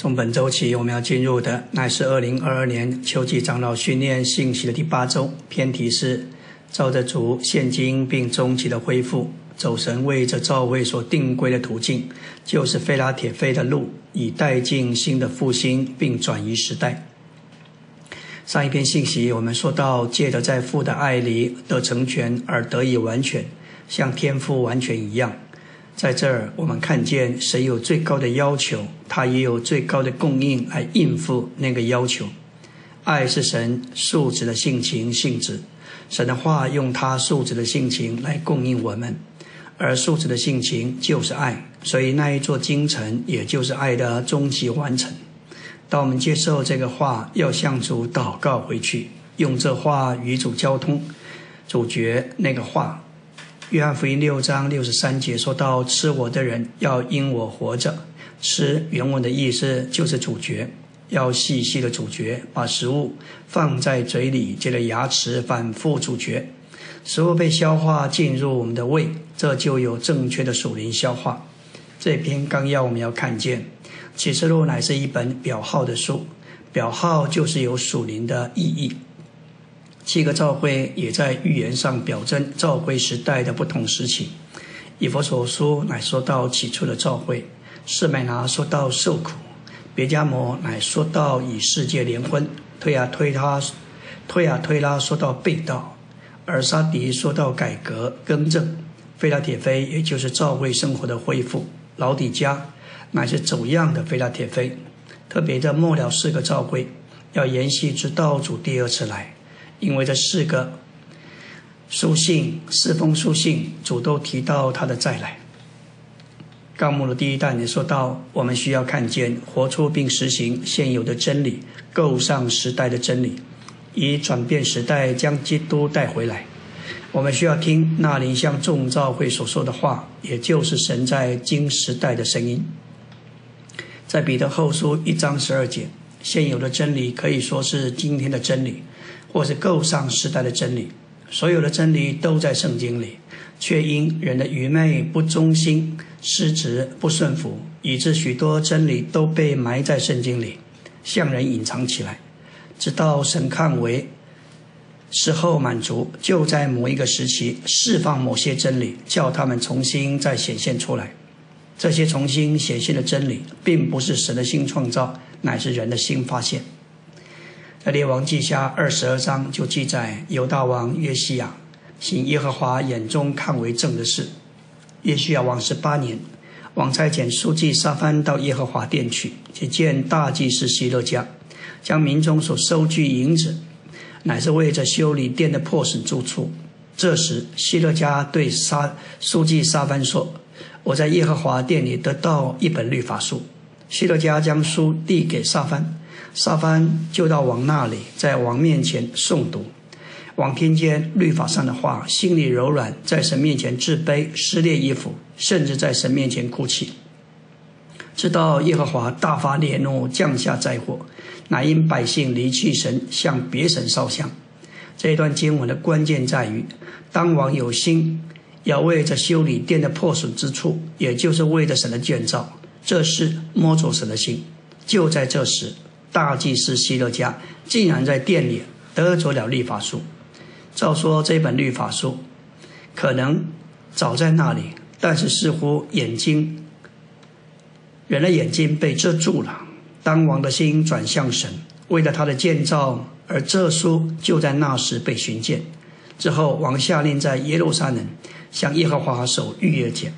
从本周起，我们要进入的乃是二零二二年秋季长老训练信息的第八周。偏题是照着主现今并中期的恢复，走神为这教会所定规的途径，就是菲拉铁菲的路，以带进新的复兴并转移时代。上一篇信息我们说到，借着在父的爱里得成全而得以完全，像天父完全一样。在这儿，我们看见神有最高的要求，他也有最高的供应来应付那个要求。爱是神素质的性情性质，神的话用他素质的性情来供应我们，而素质的性情就是爱，所以那一座京城也就是爱的终极完成。当我们接受这个话，要向主祷告回去，用这话与主交通，主角那个话。约翰福音六章六十三节说到：“吃我的人要因我活着。”吃原文的意思就是主角，要细细的主角，把食物放在嘴里，借着牙齿反复咀嚼，食物被消化进入我们的胃，这就有正确的属灵消化。这篇纲要我们要看见，启示录乃是一本表号的书，表号就是有属灵的意义。七个教会也在预言上表征教会时代的不同时期。以佛所书乃说到起初的教会，士美拿说到受苦，别加摩乃说到与世界联婚，推啊推他，推啊推拉说到被盗，而沙迪说到改革更正，菲拉铁菲也就是教会生活的恢复，老底家乃是走样的菲拉铁菲。特别的末了四个教会要延续直到主第二次来。因为这四个书信，四封书信，主都提到他的再来。纲目的第一段也说到，我们需要看见、活出并实行现有的真理，构上时代的真理，以转变时代，将基督带回来。我们需要听那灵向众召会所说的话，也就是神在今时代的声音。在彼得后书一章十二节，现有的真理可以说是今天的真理。或是构上时代的真理，所有的真理都在圣经里，却因人的愚昧、不忠心、失职、不顺服，以致许多真理都被埋在圣经里，向人隐藏起来，直到神看为时候满足，就在某一个时期释放某些真理，叫他们重新再显现出来。这些重新显现的真理，并不是神的新创造，乃是人的新发现。在列王记下二十二章就记载犹大王约西亚行耶和华眼中看为正的事。约西亚王十八年，王差遣书记沙番到耶和华殿去，去见大祭司希勒家，将民中所收据银子，乃是为着修理殿的破损住处。这时希勒家对沙书记沙番说：“我在耶和华殿里得到一本律法书。”希勒家将书递给沙番。沙番就到王那里，在王面前诵读。王听见律法上的话，心里柔软，在神面前自卑，撕裂衣服，甚至在神面前哭泣。直到耶和华大发烈怒，降下灾祸，乃因百姓离弃神，向别神烧香。这一段经文的关键在于，当王有心要为着修理殿的破损之处，也就是为着神的建造，这是摸着神的心。就在这时。大祭司希勒家竟然在店里得着了律法书。照说这本律法书可能早在那里，但是似乎眼睛人的眼睛被遮住了。当王的心转向神，为了他的建造，而这书就在那时被寻见。之后，王下令在耶路撒冷向耶和华守逾越节，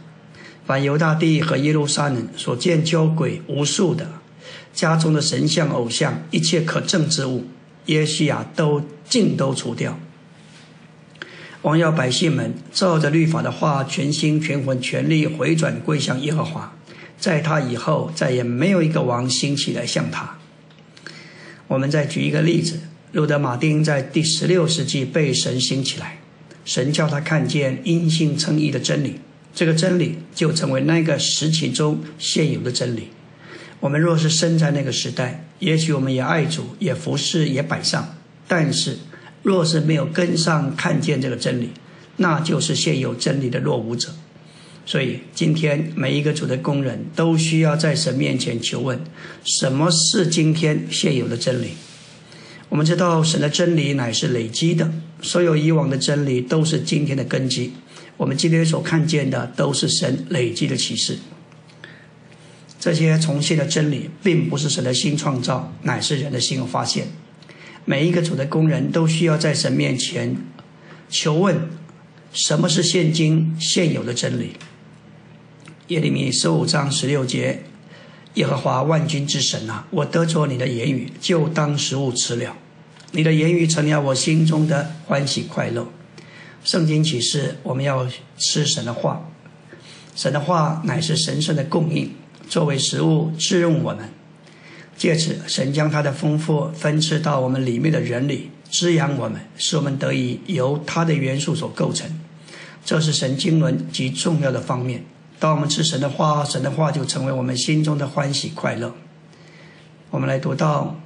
凡犹大地和耶路撒冷所见交鬼无数的。家中的神像、偶像，一切可憎之物，耶西亚都尽都除掉。王要百姓们照着律法的话，全心全魂全力回转归向耶和华。在他以后，再也没有一个王兴起来像他。我们再举一个例子：路德马丁在第十六世纪被神兴起来，神叫他看见因信称义的真理，这个真理就成为那个时期中现有的真理。我们若是生在那个时代，也许我们也爱主，也服侍，也摆上。但是，若是没有跟上看见这个真理，那就是现有真理的落伍者。所以今天每一个主的工人都需要在神面前求问：什么是今天现有的真理？我们知道神的真理乃是累积的，所有以往的真理都是今天的根基。我们今天所看见的都是神累积的启示。这些重现的真理，并不是神的新创造，乃是人的新发现。每一个主的工人都需要在神面前求问：什么是现今现有的真理？耶利米十五章十六节：耶和华万军之神啊，我得着你的言语，就当食物吃了。你的言语成了我心中的欢喜快乐。圣经启示，我们要吃神的话，神的话乃是神圣的供应。作为食物滋润我们，借此神将他的丰富分赐到我们里面的人里，滋养我们，使我们得以由他的元素所构成。这是神经纶极重要的方面。当我们吃神的话，神的话就成为我们心中的欢喜快乐。我们来读到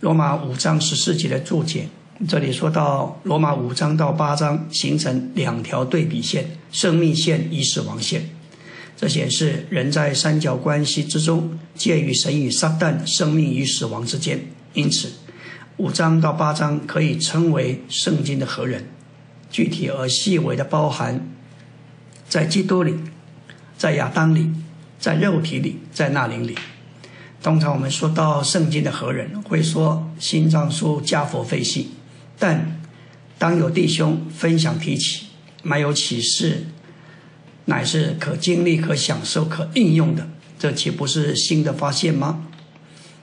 罗马五章十四节的注解，这里说到罗马五章到八章形成两条对比线：生命线与死亡线。这显示人在三角关系之中，介于神与撒旦、生命与死亡之间。因此，五章到八章可以称为圣经的何人？具体而细微的包含在基督里，在亚当里，在肉体里，在那灵里。通常我们说到圣经的何人，会说心脏书加佛废系。但当有弟兄分享提起，没有启示。乃是可经历、可享受、可应用的，这岂不是新的发现吗？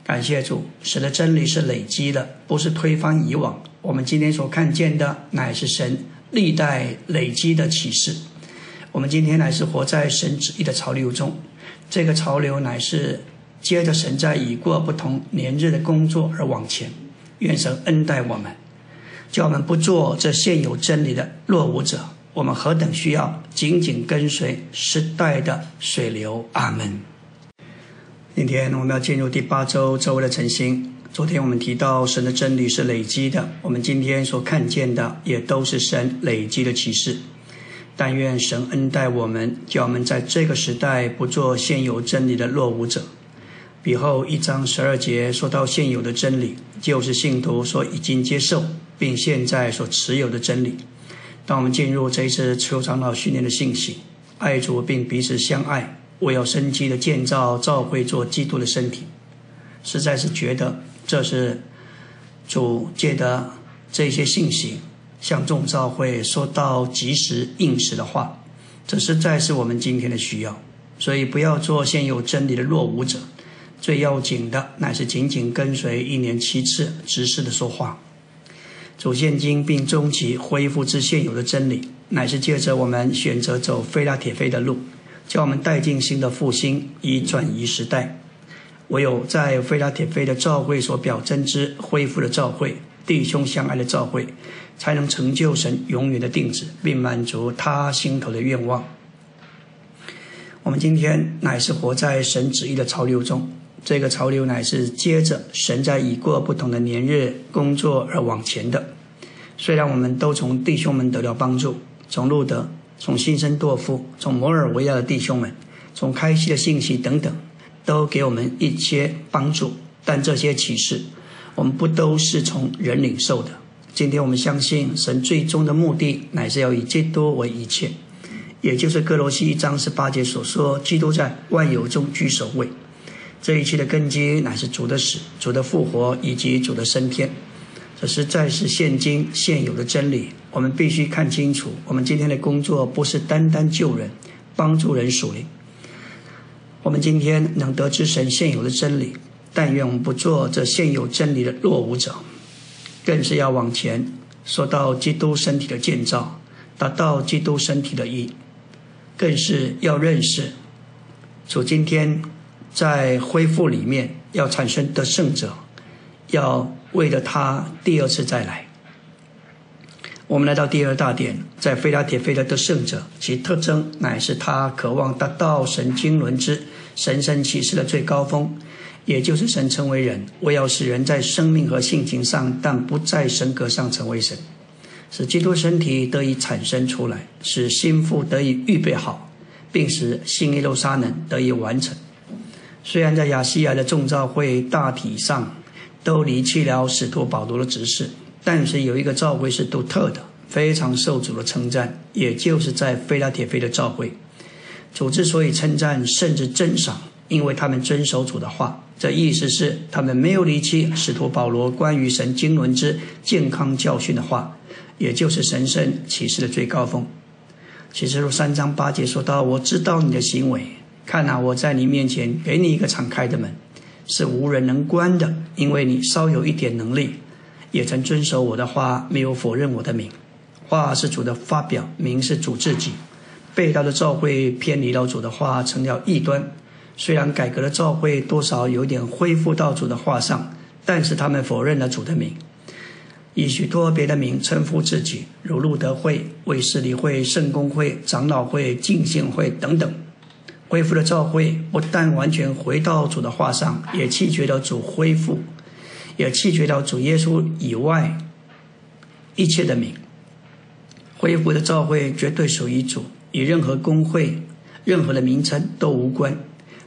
感谢主，神的真理是累积的，不是推翻以往。我们今天所看见的，乃是神历代累积的启示。我们今天乃是活在神旨意的潮流中，这个潮流乃是接着神在已过不同年日的工作而往前。愿神恩待我们，叫我们不做这现有真理的落伍者。我们何等需要紧紧跟随时代的水流，阿门。今天我们要进入第八周周围的晨星。昨天我们提到神的真理是累积的，我们今天所看见的也都是神累积的启示。但愿神恩待我们，叫我们在这个时代不做现有真理的落伍者。比后一章十二节说到现有的真理，就是信徒所已经接受并现在所持有的真理。当我们进入这一次求长老训练的信息，爱主并彼此相爱，为要生机的建造召会做基督的身体，实在是觉得这是主借的这些信息向众教会说到及时应时的话，这实在是我们今天的需要。所以不要做现有真理的落伍者，最要紧的乃是紧紧跟随一年七次直视的说话。主现今并终其恢复之现有的真理，乃是借着我们选择走非拉铁非的路，叫我们带进新的复兴，以转移时代。唯有在非拉铁非的召会所表征之恢复的召会，弟兄相爱的召会，才能成就神永远的定旨，并满足他心头的愿望。我们今天乃是活在神旨意的潮流中。这个潮流乃是接着神在已过不同的年日工作而往前的。虽然我们都从弟兄们得到帮助，从路德、从新生多夫、从摩尔维亚的弟兄们、从开西的信息等等，都给我们一些帮助，但这些启示，我们不都是从人领受的。今天我们相信神最终的目的，乃是要以基督为一切，也就是哥罗西一章十八节所说：基督在万有中居首位。这一切的根基乃是主的死、主的复活以及主的升天，这实在是现今现有的真理。我们必须看清楚，我们今天的工作不是单单救人、帮助人属灵。我们今天能得知神现有的真理，但愿我们不做这现有真理的落伍者，更是要往前，说到基督身体的建造，达到基督身体的意义，更是要认识主今天。在恢复里面要产生得胜者，要为了他第二次再来。我们来到第二大点，在菲拉铁菲的得胜者，其特征乃是他渴望达到神经轮之神圣启示的最高峰，也就是神成为人，为要使人在生命和性情上，但不在神格上成为神。使基督身体得以产生出来，使心腹得以预备好，并使新耶路撒冷得以完成。虽然在亚细亚的众召会大体上都离弃了使徒保罗的指示，但是有一个召会是独特的，非常受主的称赞，也就是在菲拉铁菲的召会。主之所以称赞，甚至珍赏，因为他们遵守主的话。这意思是他们没有离弃使徒保罗关于神经纶之健康教训的话。也就是神圣启示的最高峰。启示录三章八节说到：“我知道你的行为，看啊，我在你面前给你一个敞开的门，是无人能关的，因为你稍有一点能力，也曾遵守我的话，没有否认我的名。话是主的发表，名是主自己。被盗的教会偏离了主的话，成了异端。虽然改革的教会多少有点恢复到主的话上，但是他们否认了主的名。”以许多别的名称呼自己，如路德会、卫士理会、圣公会、长老会、敬信会等等。恢复了教会，不但完全回到主的话上，也弃绝了主恢复，也弃绝了主耶稣以外一切的名。恢复的教会绝对属于主，与任何公会、任何的名称都无关。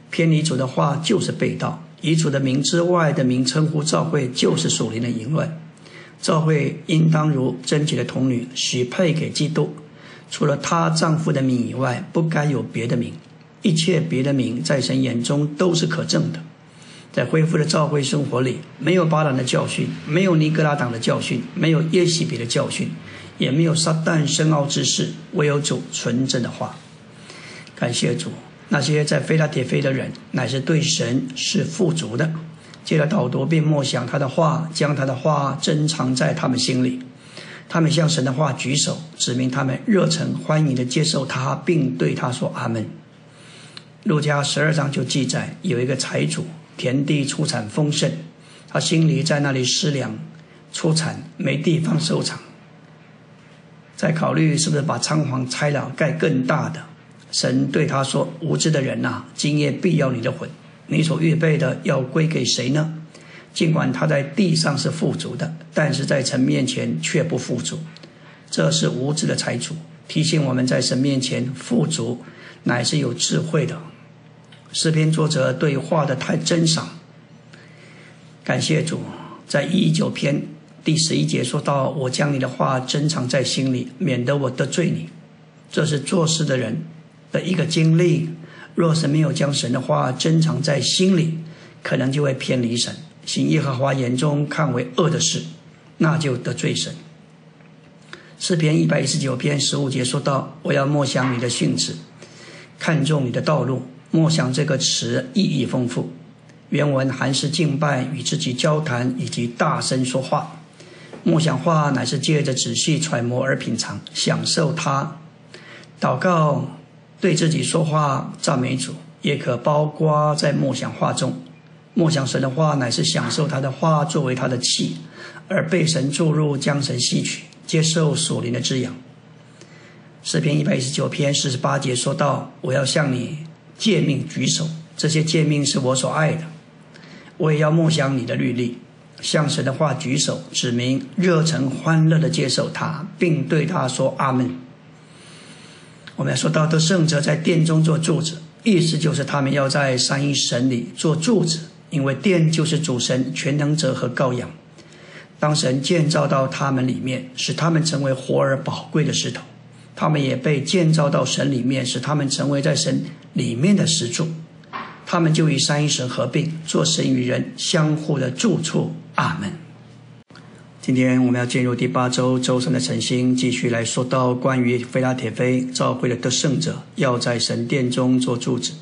偏离主的话就是被盗，以主的名之外的名称呼教会，就是属灵的淫乱。教会应当如贞洁的童女许配给基督，除了她丈夫的名以外，不该有别的名。一切别的名在神眼中都是可憎的。在恢复的教会生活里，没有巴兰的教训，没有尼格拉党的教训，没有耶西比的教训，也没有撒旦深奥之事，唯有主纯正的话。感谢主，那些在菲拉铁菲的人，乃是对神是富足的。借着导读并默想他的话，将他的话珍藏在他们心里。他们向神的话举手，指明他们热诚欢迎的接受他，并对他说：“阿门。”路加十二章就记载，有一个财主，田地出产丰盛，他心里在那里思量，出产没地方收藏，在考虑是不是把仓房拆了盖更大的。神对他说：“无知的人呐，今夜必要你的魂。”你所预备的要归给谁呢？尽管他在地上是富足的，但是在神面前却不富足。这是无知的财主，提醒我们在神面前富足乃是有智慧的。诗篇作者对话的太真赏，感谢主，在一九篇第十一节说到：“我将你的话珍藏在心里，免得我得罪你。”这是做事的人的一个经历。若是没有将神的话珍藏在心里，可能就会偏离神，行耶和华眼中看为恶的事，那就得罪神。诗篇一百一十九篇十五节说到：“我要默想你的训词，看重你的道路。”默想这个词意义丰富，原文还是敬拜、与自己交谈以及大声说话。默想话乃是借着仔细揣摩而品尝，享受它。祷告。对自己说话赞美主，也可包括在默想话中。默想神的话，乃是享受他的话作为他的气，而被神注入，将神吸取，接受属灵的滋养。诗篇一百一十九篇四十八节说到：“我要向你诫命举手，这些诫命是我所爱的。我也要默想你的律例，向神的话举手，指明热诚欢乐的接受他，并对他说阿门。”我们要说到的圣者在殿中做柱子，意思就是他们要在三一神里做柱子，因为殿就是主神全能者和羔羊。当神建造到他们里面，使他们成为活而宝贵的石头；他们也被建造到神里面，使他们成为在神里面的石柱。他们就与三一神合并，做神与人相互的住处。阿门。今天我们要进入第八周周三的晨星，继续来说到关于菲拉铁菲召会的得胜者要在神殿中做柱子。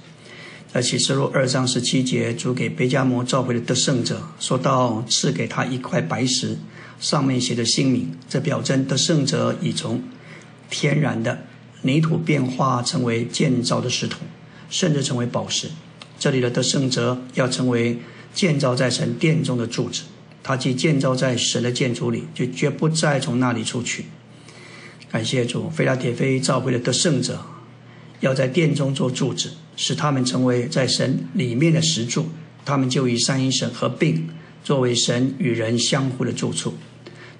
在启示录二章十七节，主给贝加摩召会的得胜者说到赐给他一块白石，上面写着姓名，这表征得胜者已从天然的泥土变化成为建造的石头，甚至成为宝石。这里的得胜者要成为建造在神殿中的柱子。他既建造在神的建筑里，就绝不再从那里出去。感谢主，菲拉铁菲召会的得胜者，要在殿中做柱子，使他们成为在神里面的石柱。他们就与三一神合并，作为神与人相互的住处。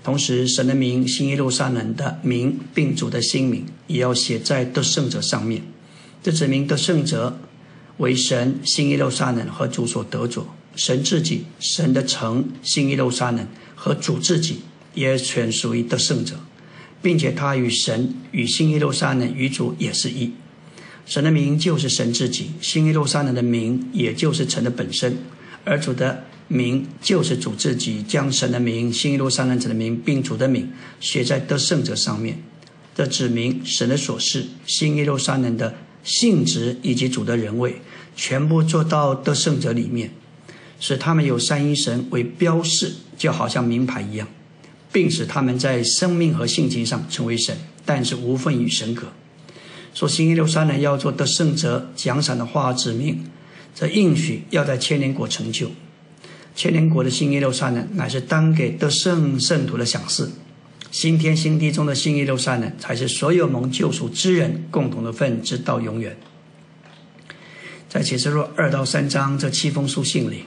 同时，神的名、新耶路撒冷的名，并主的姓名，也要写在得胜者上面。这指明得胜者为神、新耶路撒冷和主所得着。神自己、神的城、新耶路撒冷和主自己，也全属于得胜者，并且他与神、与新耶路撒冷、与主也是一。神的名就是神自己，新耶路撒冷的名也就是神的本身，而主的。名就是主自己将神的名、新耶路撒冷者的名，并主的名写在得胜者上面，这指明神的所示、新耶路撒冷的性质以及主的人位，全部做到得胜者里面，使他们有三一神为标示，就好像名牌一样，并使他们在生命和性情上成为神，但是无份与神格。说新耶路撒冷要做得胜者奖赏的话，指明这应许要在千年国成就。千年国的新耶路撒冷乃是当给得胜圣徒的享赐，新天新地中的新耶路撒冷才是所有蒙救赎之人共同的份，直到永远。在启示录二到三章这七封书信里，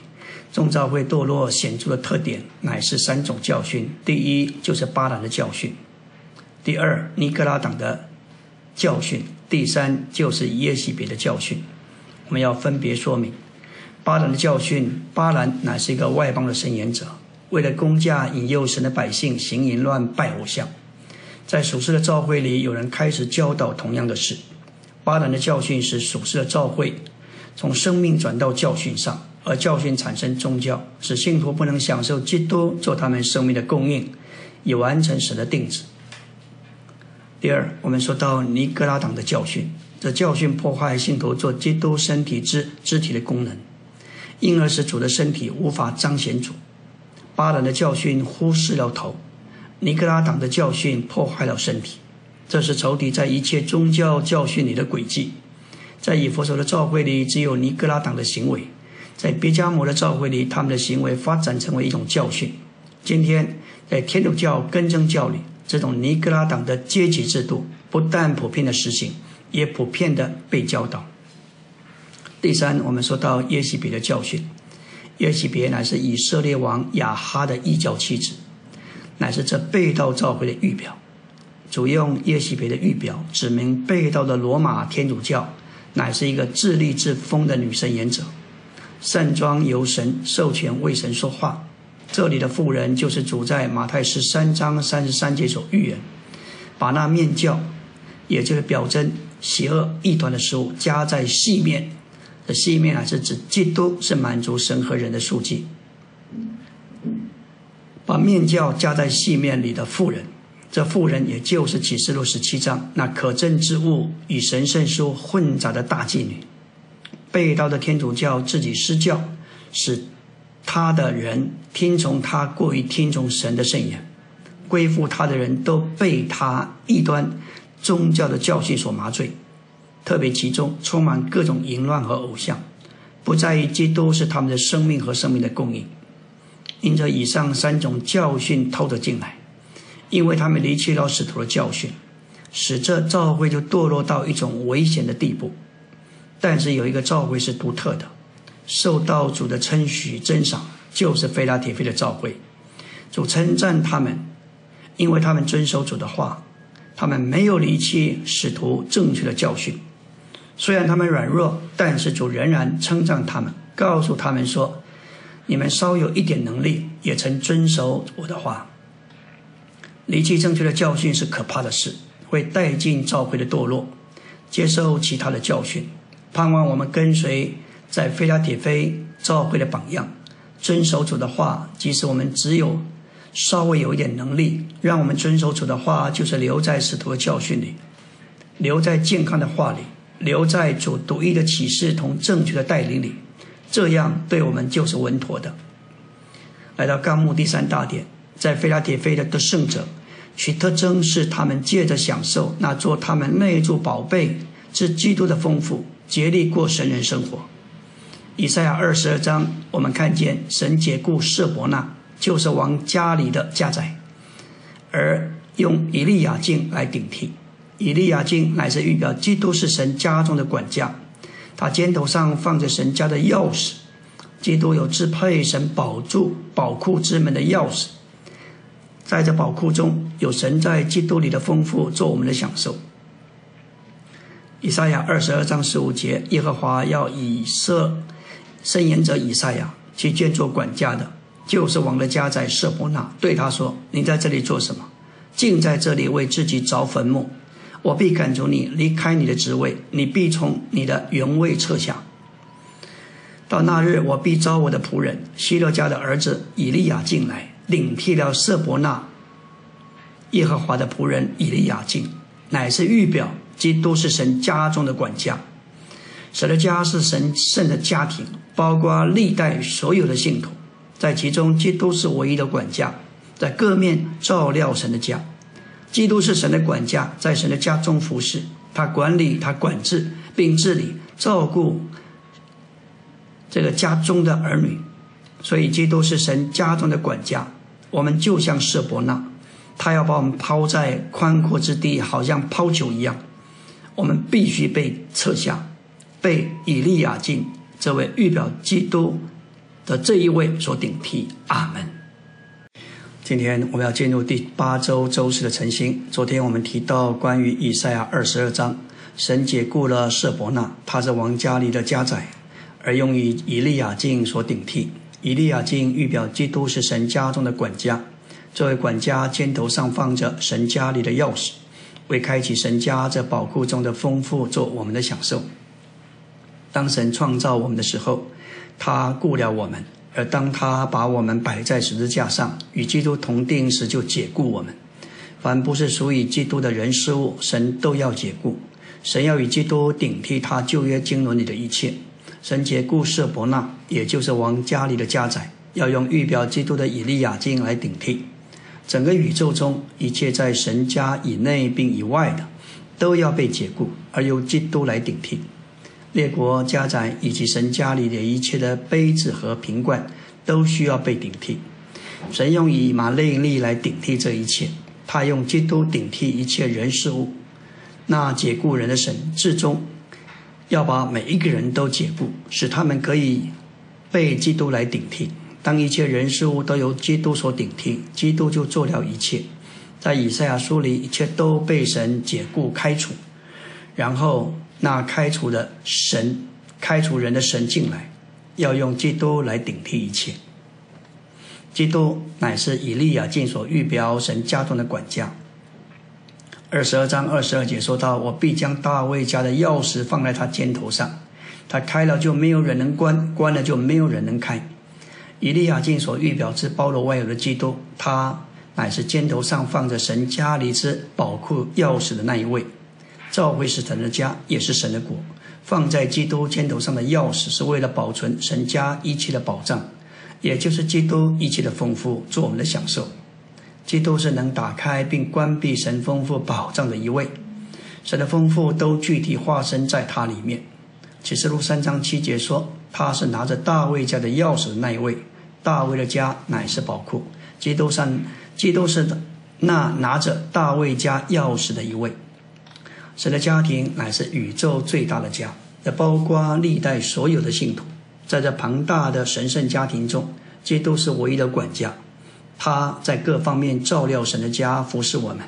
众教会堕落显著的特点乃是三种教训：第一就是巴兰的教训；第二尼格拉党的教训；第三就是耶西别的教训。我们要分别说明。巴兰的教训，巴兰乃是一个外邦的伸言者，为了公价引诱神的百姓行淫乱拜偶像。在属世的教会里，有人开始教导同样的事。巴兰的教训使属世的教会从生命转到教训上，而教训产生宗教，使信徒不能享受基督做他们生命的供应，以完成神的定旨。第二，我们说到尼格拉党的教训，这教训破坏信徒做基督身体之肢体的功能。因而使主的身体无法彰显主。巴兰的教训忽视了头，尼格拉党的教训破坏了身体。这是仇敌在一切宗教教训里的轨迹。在以佛所的教会里，只有尼格拉党的行为；在别加摩的教会里，他们的行为发展成为一种教训。今天，在天主教根正教里，这种尼格拉党的阶级制度不但普遍的实行，也普遍的被教导。第三，我们说到耶西别的教训。耶西别乃是以色列王亚哈的异教妻子，乃是这被盗召回的预表。主用耶西别的预表，指明被盗的罗马天主教乃是一个自立自封的女神言者，盛装由神授权为神说话。这里的妇人就是主在马太十三章三十三节所预言，把那面教，也就是表征邪恶异端的事物加在细面。这西面啊，是指基督是满足神和人的书记。把面教加在细面里的妇人，这妇人也就是启示录十七章那可憎之物与神圣书混杂的大妓女。被盗的天主教自己施教，使他的人听从他过于听从神的圣言，归附他的人都被他异端宗教的教训所麻醉。特别其中充满各种淫乱和偶像，不在于基督是他们的生命和生命的供应。因着以上三种教训偷着进来，因为他们离弃了使徒的教训，使这教会就堕落到一种危险的地步。但是有一个教会是独特的，受到主的称许珍赏，就是菲拉铁菲的教会。主称赞他们，因为他们遵守主的话，他们没有离弃使徒正确的教训。虽然他们软弱，但是主仍然称赞他们，告诉他们说：“你们稍有一点能力，也曾遵守我的话。离弃正确的教训是可怕的事，会带进教会的堕落。接受其他的教训，盼望我们跟随在菲拉铁菲教会的榜样，遵守主的话。即使我们只有稍微有一点能力，让我们遵守主的话，就是留在使徒的教训里，留在健康的话里。”留在主独一的启示同正确的带领里，这样对我们就是稳妥的。来到纲目第三大点，在菲拉铁菲的得胜者，其特征是他们借着享受那做他们内住宝贝之基督的丰富，竭力过神人生活。以赛亚二十二章，我们看见神解雇舍伯纳，就是王家里的家宰，而用以利亚敬来顶替。以利亚敬乃是预表基督是神家中的管家，他肩头上放着神家的钥匙。基督有支配神宝柱宝库之门的钥匙。在这宝库中有神在基督里的丰富做我们的享受。以赛亚二十二章十五节，耶和华要以色圣言者以赛亚去见做管家的，就是王的家在舍伯那，对他说：“你在这里做什么？竟在这里为自己凿坟墓？我必赶逐你离开你的职位，你必从你的原位撤下。到那日，我必招我的仆人希勒家的儿子以利亚进来，领替了舍伯纳耶和华的仆人以利亚进，乃是预表。”基督是神家中的管家，神的家是神圣的家庭，包括历代所有的信徒，在其中，基督是唯一的管家，在各面照料神的家。基督是神的管家，在神的家中服侍，他管理、他管制并治理、照顾这个家中的儿女，所以基督是神家中的管家。我们就像舍伯纳，他要把我们抛在宽阔之地，好像抛球一样。我们必须被撤下，被以利亚敬这位预表基督的这一位所顶替。阿门。今天我们要进入第八周周四的晨星。昨天我们提到关于以赛亚二十二章，神解雇了舍伯纳，他是王家里的家宰，而用以以利亚敬所顶替。以利亚敬预表基督是神家中的管家，这位管家肩头上放着神家里的钥匙。为开启神家这宝库中的丰富做我们的享受。当神创造我们的时候，他雇了我们；而当他把我们摆在十字架上与基督同定时，就解雇我们。凡不是属于基督的人事物，神都要解雇。神要与基督顶替他旧约经纶里的一切。神解雇舍伯纳，也就是王家里的家宰，要用预表基督的以利亚金来顶替。整个宇宙中一切在神家以内并以外的，都要被解雇，而由基督来顶替。列国家长以及神家里的一切的杯子和瓶罐，都需要被顶替。神用以马内利来顶替这一切，他用基督顶替一切人事物。那解雇人的神，至终要把每一个人都解雇，使他们可以被基督来顶替。当一切人事物都由基督所顶替，基督就做了一切。在以赛亚书里，一切都被神解雇开除，然后那开除的神、开除人的神进来，要用基督来顶替一切。基督乃是以利亚敬所预表神家中的管家。二十二章二十二节说到：“我必将大卫家的钥匙放在他肩头上，他开了就没有人能关，关了就没有人能开。”以利亚敬所预表之包罗万有的基督，他乃是肩头上放着神家里之宝库钥匙的那一位。教会是神的家，也是神的国。放在基督肩头上的钥匙，是为了保存神家一切的宝藏，也就是基督一切的丰富，做我们的享受。基督是能打开并关闭神丰富宝藏的一位。神的丰富都具体化身在他里面。启示录三章七节说，他是拿着大卫家的钥匙的那一位。大卫的家乃是宝库，基督上，基督是那拿着大卫家钥匙的一位。神的家庭乃是宇宙最大的家，也包括历代所有的信徒。在这庞大的神圣家庭中，基督是唯一的管家，他在各方面照料神的家，服侍我们。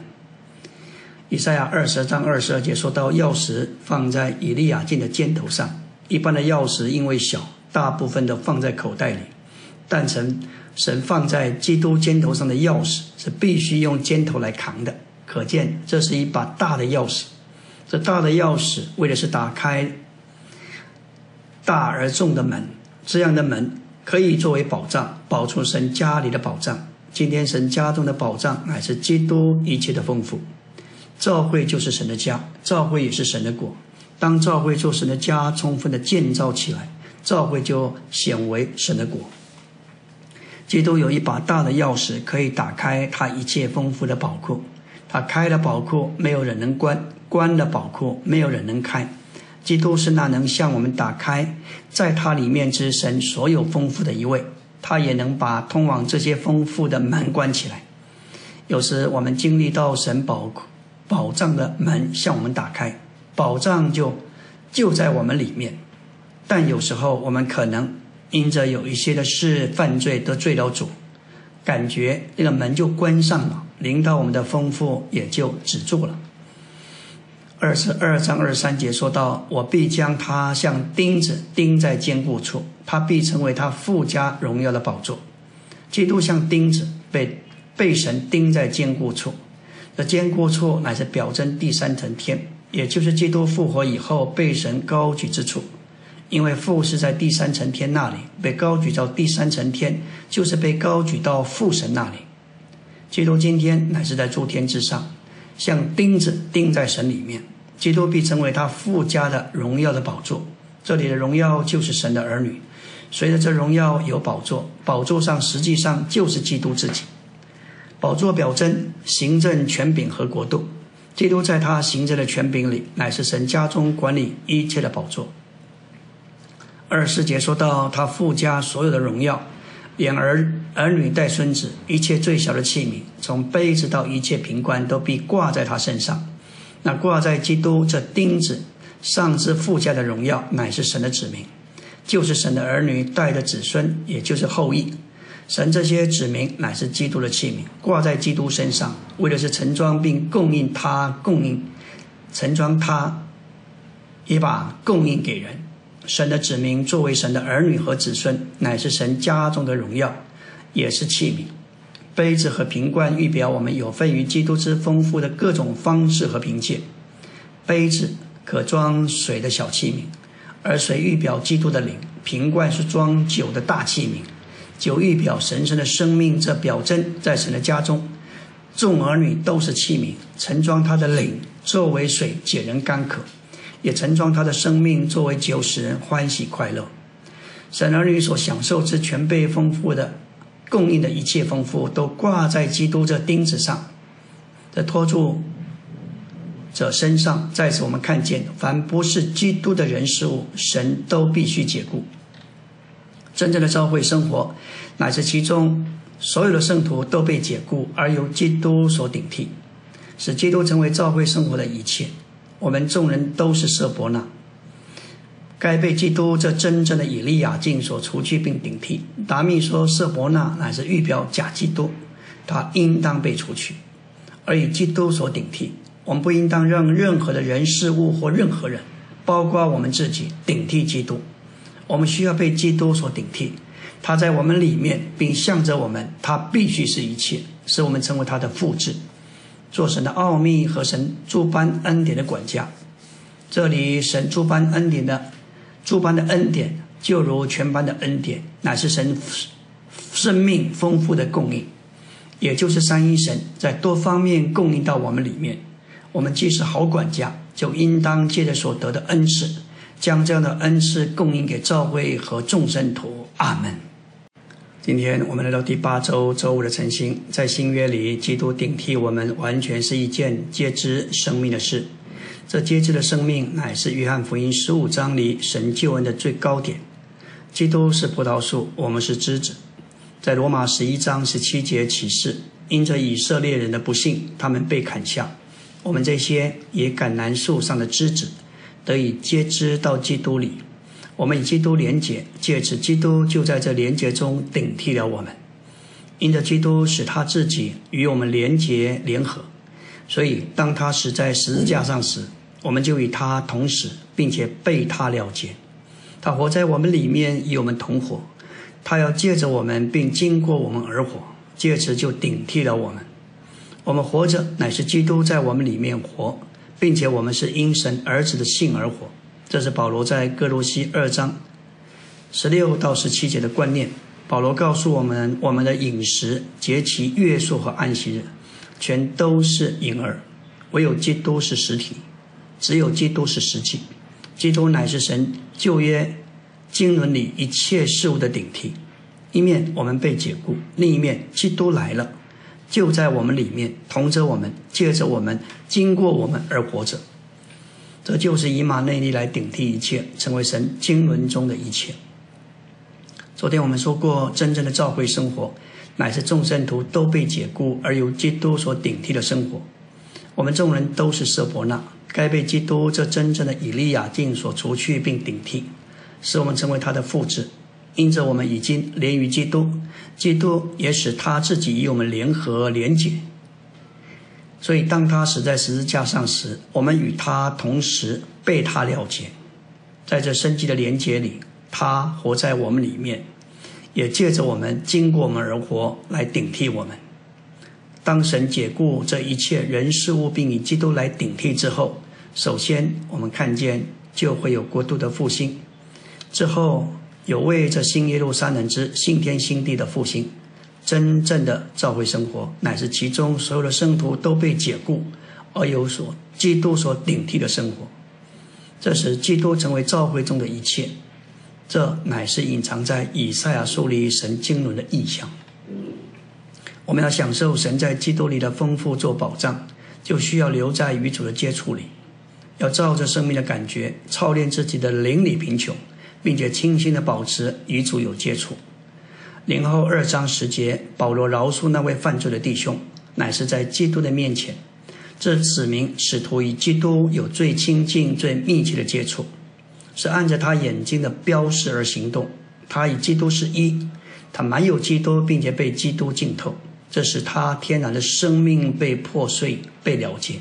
以赛亚二十章二十二节说到，钥匙放在以利亚敬的肩头上。一般的钥匙因为小，大部分都放在口袋里。但神神放在基督肩头上的钥匙是必须用肩头来扛的，可见这是一把大的钥匙。这大的钥匙为的是打开大而重的门，这样的门可以作为保障，保存神家里的宝藏。今天神家中的宝藏乃是基督一切的丰富。教会就是神的家，教会也是神的国。当教会做神的家充分的建造起来，教会就显为神的国。基督有一把大的钥匙，可以打开他一切丰富的宝库。他开了宝库，没有人能关；关了宝库，没有人能开。基督是那能向我们打开在他里面之神所有丰富的一位。他也能把通往这些丰富的门关起来。有时我们经历到神宝、宝藏的门向我们打开，宝藏就就在我们里面。但有时候我们可能。因着有一些的事犯罪得罪了主，感觉那个门就关上了，临到我们的丰富也就止住了。二十二章二十三节说到：“我必将他像钉子钉在坚固处，他必成为他附加荣耀的宝座。”基督像钉子被被神钉在坚固处，这坚固处乃是表征第三层天，也就是基督复活以后被神高举之处。因为父是在第三层天那里被高举到第三层天，就是被高举到父神那里。基督今天乃是在诸天之上。像钉子钉在神里面，基督必成为他附加的荣耀的宝座。这里的荣耀就是神的儿女。随着这荣耀有宝座，宝座上实际上就是基督自己。宝座表征行政权柄和国度。基督在他行政的权柄里，乃是神家中管理一切的宝座。二十节说到他附加所有的荣耀。连儿儿女带孙子，一切最小的器皿，从杯子到一切瓶罐，都必挂在他身上。那挂在基督这钉子上之附加的荣耀，乃是神的子民，就是神的儿女带的子孙，也就是后裔。神这些子民乃是基督的器皿，挂在基督身上，为的是盛装并供应他供应，盛装他，也把供应给人。神的子民作为神的儿女和子孙，乃是神家中的荣耀，也是器皿。杯子和瓶罐预表我们有份于基督之丰富的各种方式和凭借。杯子可装水的小器皿，而水预表基督的灵；瓶罐是装酒的大器皿，酒预表神圣的生命。这表征在神的家中，众儿女都是器皿，盛装他的灵，作为水解人干渴。也盛装他的生命，作为酒使人欢喜快乐。神儿女所享受之全备丰富的供应的一切丰富，都挂在基督这钉子上，这托住者身上。在此，我们看见，凡不是基督的人事物，神都必须解雇。真正的教会生活，乃是其中所有的圣徒都被解雇，而由基督所顶替，使基督成为教会生活的一切。我们众人都是色伯纳，该被基督这真正的以利亚敬所除去并顶替。达密说，色伯纳乃是预表假基督，他应当被除去，而以基督所顶替。我们不应当让任何的人事物或任何人，包括我们自己，顶替基督。我们需要被基督所顶替，他在我们里面，并向着我们，他必须是一切，使我们成为他的复制。做神的奥秘和神诸般恩典的管家，这里神诸般恩典的诸般的恩典，就如全班的恩典，乃是神生命丰富的供应，也就是三一神在多方面供应到我们里面。我们既是好管家，就应当借着所得的恩赐，将这样的恩赐供应给教会和众生徒。阿门。今天我们来到第八周周五的晨星，在新约里，基督顶替我们，完全是一件皆知生命的事。这皆知的生命，乃是约翰福音十五章里神救恩的最高点。基督是葡萄树，我们是枝子。在罗马十一章十七节启示，因着以色列人的不幸，他们被砍下。我们这些也橄榄树上的枝子，得以接知到基督里。我们与基督连结，借此基督就在这连结中顶替了我们。因着基督使他自己与我们连结联合，所以当他死在十字架上时，我们就与他同死，并且被他了结。他活在我们里面，与我们同活。他要借着我们，并经过我们而活，借此就顶替了我们。我们活着乃是基督在我们里面活，并且我们是因神儿子的信而活。这是保罗在哥罗西二章十六到十七节的观念。保罗告诉我们，我们的饮食、节期、月数和安息日，全都是影儿；唯有基督是实体，只有基督是实际。基督乃是神旧约经纶里一切事物的顶替。一面我们被解雇，另一面基督来了，就在我们里面，同着我们，借着我们，经过我们而活着。这就是以马内利来顶替一切，成为神经纶中的一切。昨天我们说过，真正的教会生活，乃是众圣徒都被解雇，而由基督所顶替的生活。我们众人都是舍伯纳，该被基督这真正的以利亚敬所除去并顶替，使我们成为他的复制。因着我们已经连于基督，基督也使他自己与我们联合连结。所以，当他死在十字架上时，我们与他同时被他了结。在这生机的连结里，他活在我们里面，也借着我们经过我们而活，来顶替我们。当神解雇这一切人事物，并以基督来顶替之后，首先我们看见就会有国度的复兴，之后有为这新耶路撒冷之新天新地的复兴。真正的教会生活，乃是其中所有的圣徒都被解雇，而有所基督所顶替的生活。这使基督成为教会中的一切。这乃是隐藏在以赛亚书里神经纶的意象。我们要享受神在基督里的丰富做保障，就需要留在与主的接触里，要照着生命的感觉操练自己的灵里贫穷，并且清心的保持与主有接触。零后二章十节，保罗饶恕那位犯罪的弟兄，乃是在基督的面前。这指明使徒与基督有最亲近、最密切的接触，是按着他眼睛的标识而行动。他与基督是一，他满有基督，并且被基督浸透，这使他天然的生命被破碎、被了结。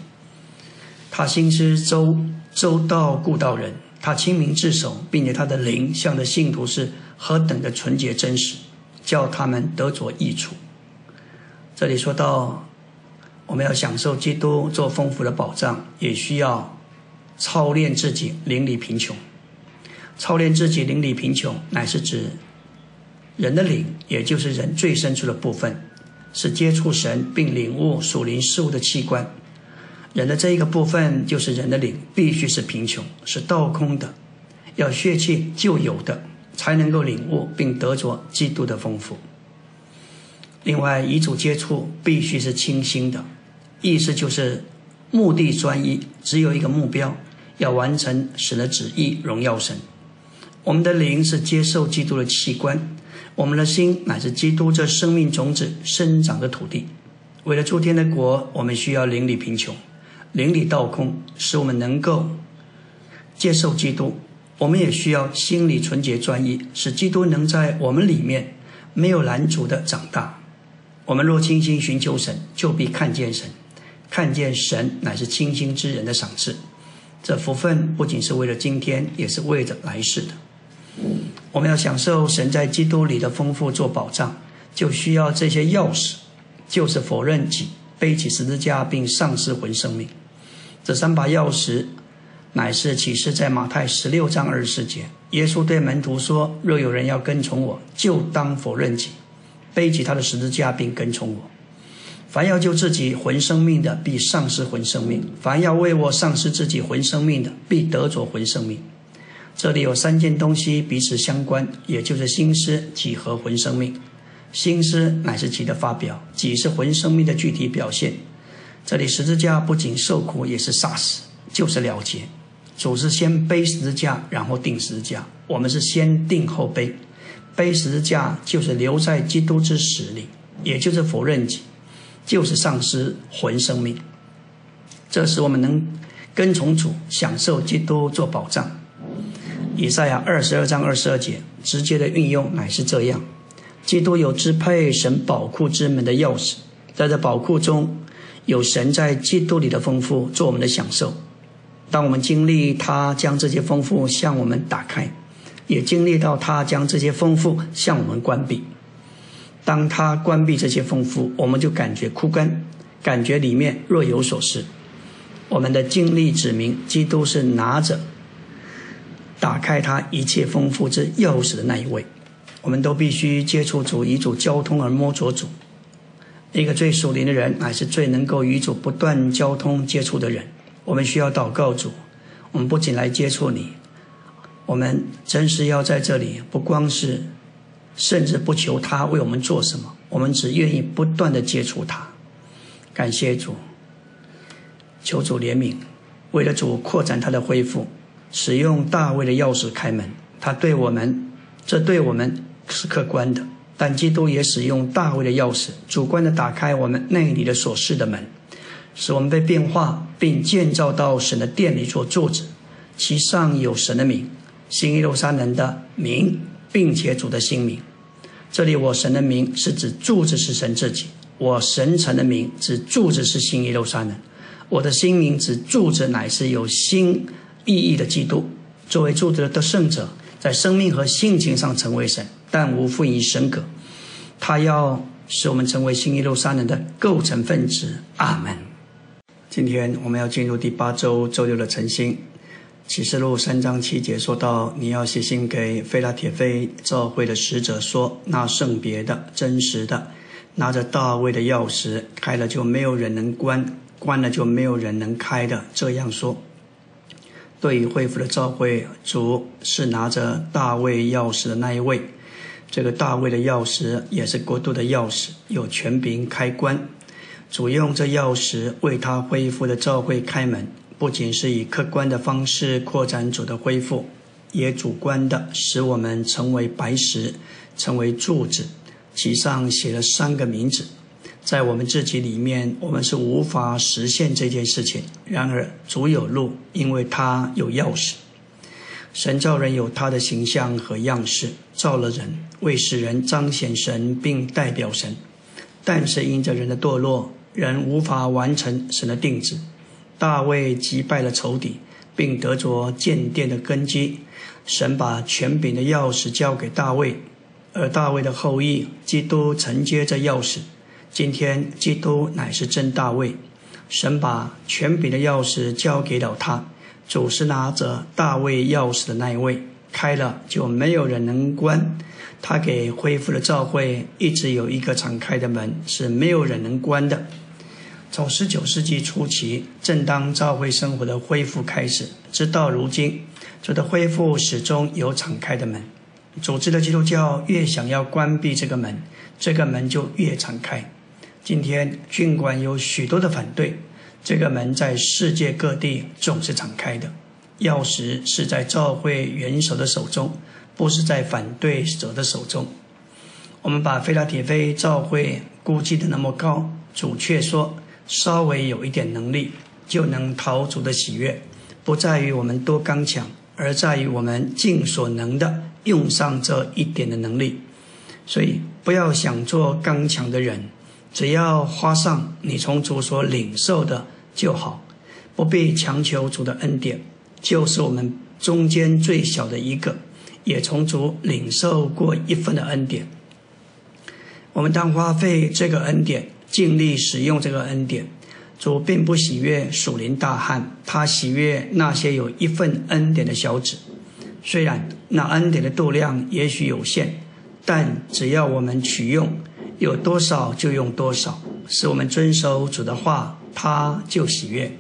他心知周周到、故道人，他清明自守，并且他的灵向的信徒是何等的纯洁真实。叫他们得着益处。这里说到，我们要享受基督做丰富的保障，也需要操练自己邻里贫穷。操练自己邻里贫穷，乃是指人的灵，也就是人最深处的部分，是接触神并领悟属灵事物的器官。人的这一个部分，就是人的灵，必须是贫穷，是倒空的，要血气就有的。才能够领悟并得着基督的丰富。另外，遗嘱接触必须是清新的，意思就是目的专一，只有一个目标，要完成神的旨意，荣耀神。我们的灵是接受基督的器官，我们的心乃是基督这生命种子生长的土地。为了诸天的国，我们需要灵里贫穷，灵里倒空，使我们能够接受基督。我们也需要心里纯洁专一，使基督能在我们里面没有拦阻的长大。我们若倾心寻求神，就必看见神，看见神乃是清心之人的赏赐。这福分不仅是为了今天，也是为着来世的。我们要享受神在基督里的丰富做保障，就需要这些钥匙，就是否认己、背起十字架并丧失魂生命。这三把钥匙。乃是启示在马太十六章二十节，耶稣对门徒说：“若有人要跟从我，就当否认己，背起他的十字架，并跟从我。凡要救自己魂生命的，必丧失魂生命；凡要为我丧失自己魂生命的，必得着魂生命。”这里有三件东西彼此相关，也就是心思、己和魂生命。心思乃是己的发表，己是魂生命的具体表现。这里十字架不仅受苦，也是杀死，就是了结。主是先背十字架，然后定十字架。我们是先定后背，背十字架就是留在基督之死里，也就是否认己，就是丧失魂生命。这时我们能跟从主，享受基督做保障。以赛亚二十二章二十二节直接的运用乃是这样：基督有支配神宝库之门的钥匙，在这宝库中有神在基督里的丰富，做我们的享受。当我们经历他将这些丰富向我们打开，也经历到他将这些丰富向我们关闭。当他关闭这些丰富，我们就感觉枯干，感觉里面若有所失。我们的经历指明，基督是拿着打开他一切丰富之钥匙的那一位。我们都必须接触主，以主交通而摸着主。一个最属灵的人，乃是最能够与主不断交通接触的人。我们需要祷告主，我们不仅来接触你，我们真是要在这里，不光是，甚至不求他为我们做什么，我们只愿意不断的接触他。感谢主，求主怜悯，为了主扩展他的恢复，使用大卫的钥匙开门。他对我们，这对我们是客观的，但基督也使用大卫的钥匙，主观的打开我们内里的所示的门。使我们被变化，并建造到神的殿里做柱子，其上有神的名，新耶路撒冷的名并且主的新名。这里我神的名是指柱子是神自己，我神城的名指柱子是新耶路撒冷，我的新名指柱子乃是有新意义的基督。作为柱子的得胜者，在生命和性情上成为神，但无负于神格。他要使我们成为新耶路撒冷的构成分子。阿门。今天我们要进入第八周周六的晨星。启示录三章七节说到：“你要写信给菲拉铁菲教会的使者说，那圣别的、真实的，拿着大卫的钥匙，开了就没有人能关，关了就没有人能开的。这样说，对于恢复的教会，主是拿着大卫钥匙的那一位。这个大卫的钥匙也是国度的钥匙，有权柄开关。主用这钥匙为他恢复的教会开门。”不仅是以客观的方式扩展主的恢复，也主观的使我们成为白石，成为柱子，其上写了三个名字。在我们自己里面，我们是无法实现这件事情。然而主有路，因为他有钥匙。神造人有他的形象和样式，造了人为使人彰显神并代表神。但是因着人的堕落，人无法完成神的定制。大卫击败了仇敌，并得着建殿的根基。神把权柄的钥匙交给大卫，而大卫的后裔基督承接着钥匙。今天，基督乃是真大卫。神把权柄的钥匙交给了他，主是拿着大卫钥匙的那一位，开了就没有人能关。他给恢复的教会，一直有一个敞开的门，是没有人能关的。从十九世纪初期，正当教会生活的恢复开始，直到如今，主的恢复始终有敞开的门。组织的基督教越想要关闭这个门，这个门就越敞开。今天，尽管有许多的反对，这个门在世界各地总是敞开的。钥匙是在教会元首的手中，不是在反对者的手中。我们把菲拉铁菲教会估计的那么高，主却说。稍微有一点能力，就能逃主的喜悦，不在于我们多刚强，而在于我们尽所能的用上这一点的能力。所以，不要想做刚强的人，只要花上你从主所领受的就好，不必强求主的恩典。就是我们中间最小的一个，也从主领受过一份的恩典。我们当花费这个恩典。尽力使用这个恩典，主并不喜悦属灵大汉，他喜悦那些有一份恩典的小子。虽然那恩典的度量也许有限，但只要我们取用，有多少就用多少，使我们遵守主的话，他就喜悦。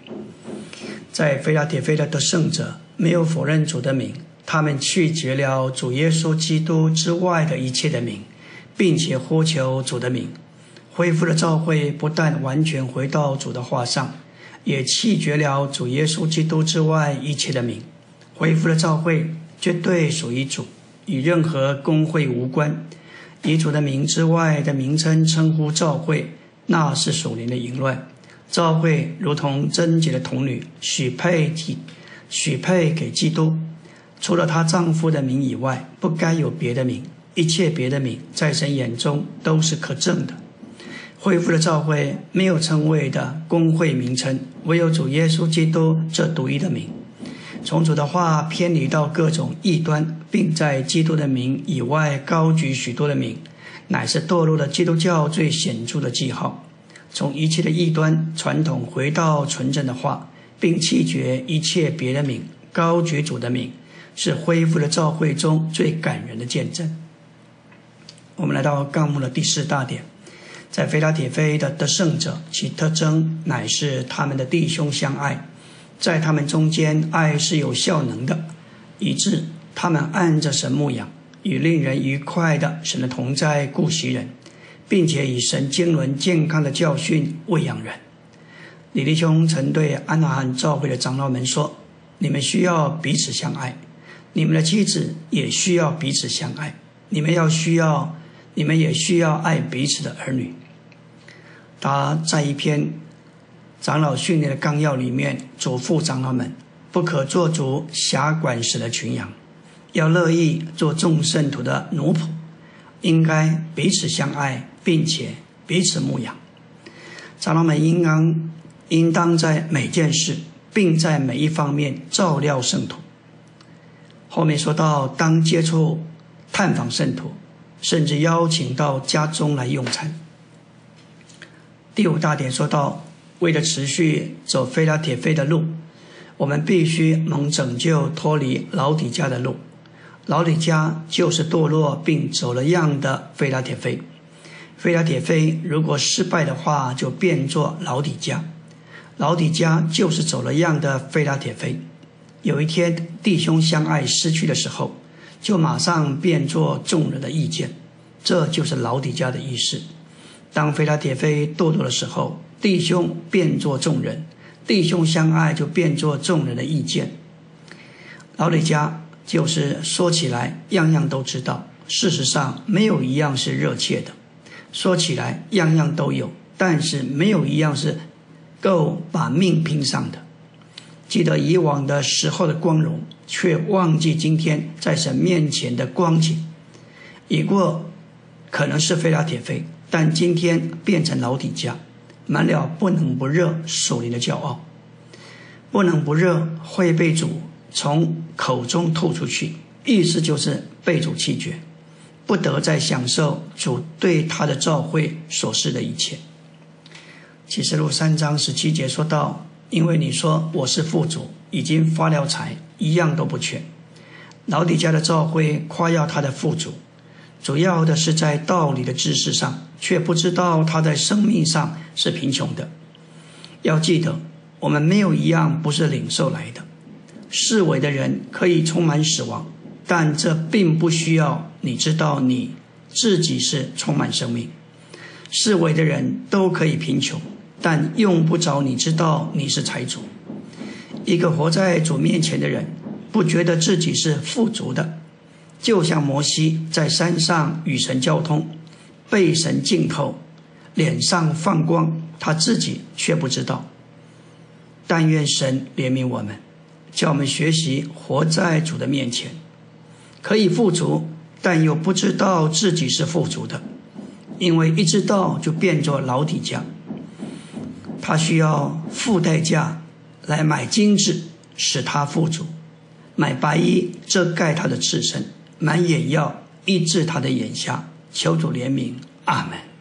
在菲拉铁菲的圣者没有否认主的名，他们拒绝了主耶稣基督之外的一切的名，并且呼求主的名。恢复了教会，不但完全回到主的话上，也弃绝了主耶稣基督之外一切的名。恢复了教会，绝对属于主，与任何公会无关。以主的名之外的名称称呼教会，那是属灵的淫乱。教会如同贞洁的童女，许配给许配给基督，除了她丈夫的名以外，不该有别的名。一切别的名，在神眼中都是可憎的。恢复了教会没有称谓的公会名称，唯有主耶稣基督这独一的名。从主的话偏离到各种异端，并在基督的名以外高举许多的名，乃是堕落的基督教最显著的记号。从一切的异端传统回到纯正的话，并弃绝一切别的名，高举主的名，是恢复了教会中最感人的见证。我们来到纲目的第四大点。在菲拉铁菲的得胜者，其特征乃是他们的弟兄相爱，在他们中间，爱是有效能的，以致他们按着神牧养，与令人愉快的神的同在顾惜人，并且以神经纶健康的教训喂养人。李弟兄曾对安娜汉教会的长老们说：“你们需要彼此相爱，你们的妻子也需要彼此相爱，你们要需要，你们也需要爱彼此的儿女。”他在一篇长老训练的纲要里面，嘱咐长老们不可做足辖管时的群羊，要乐意做众圣徒的奴仆，应该彼此相爱，并且彼此牧养。长老们应当应当在每件事，并在每一方面照料圣徒。后面说到，当接触、探访圣徒，甚至邀请到家中来用餐。第五大点说到，为了持续走菲拉铁菲的路，我们必须能拯救脱离老底家的路。老底家就是堕落并走了样的菲拉铁菲。菲拉铁菲如果失败的话，就变作老底家。老底家就是走了样的菲拉铁菲。有一天，弟兄相爱失去的时候，就马上变作众人的意见，这就是老底家的意思。当菲拉铁菲堕落的时候，弟兄变作众人，弟兄相爱就变作众人的意见。老底家就是说起来样样都知道，事实上没有一样是热切的；说起来样样都有，但是没有一样是够把命拼上的。记得以往的时候的光荣，却忘记今天在神面前的光景。已过可能是飞拉铁非，但今天变成老底家，满了不冷不热属灵的骄傲。不冷不热会被主从口中吐出去，意思就是被主弃绝，不得再享受主对他的召会所示的一切。启示录三章十七节说到。因为你说我是富主，已经发了财，一样都不缺。老底家的召会夸耀他的富主，主要的是在道理的知识上，却不知道他在生命上是贫穷的。要记得，我们没有一样不是领受来的。世伪的人可以充满死亡，但这并不需要你知道你自己是充满生命。世伪的人都可以贫穷。但用不着你知道你是财主。一个活在主面前的人，不觉得自己是富足的，就像摩西在山上与神交通，被神浸透，脸上放光，他自己却不知道。但愿神怜悯我们，叫我们学习活在主的面前，可以富足，但又不知道自己是富足的，因为一知道就变作老底价。他需要付代价来买金子，使他富足；买白衣遮盖他的赤身，买眼药医治他的眼瞎。求主怜悯，阿门。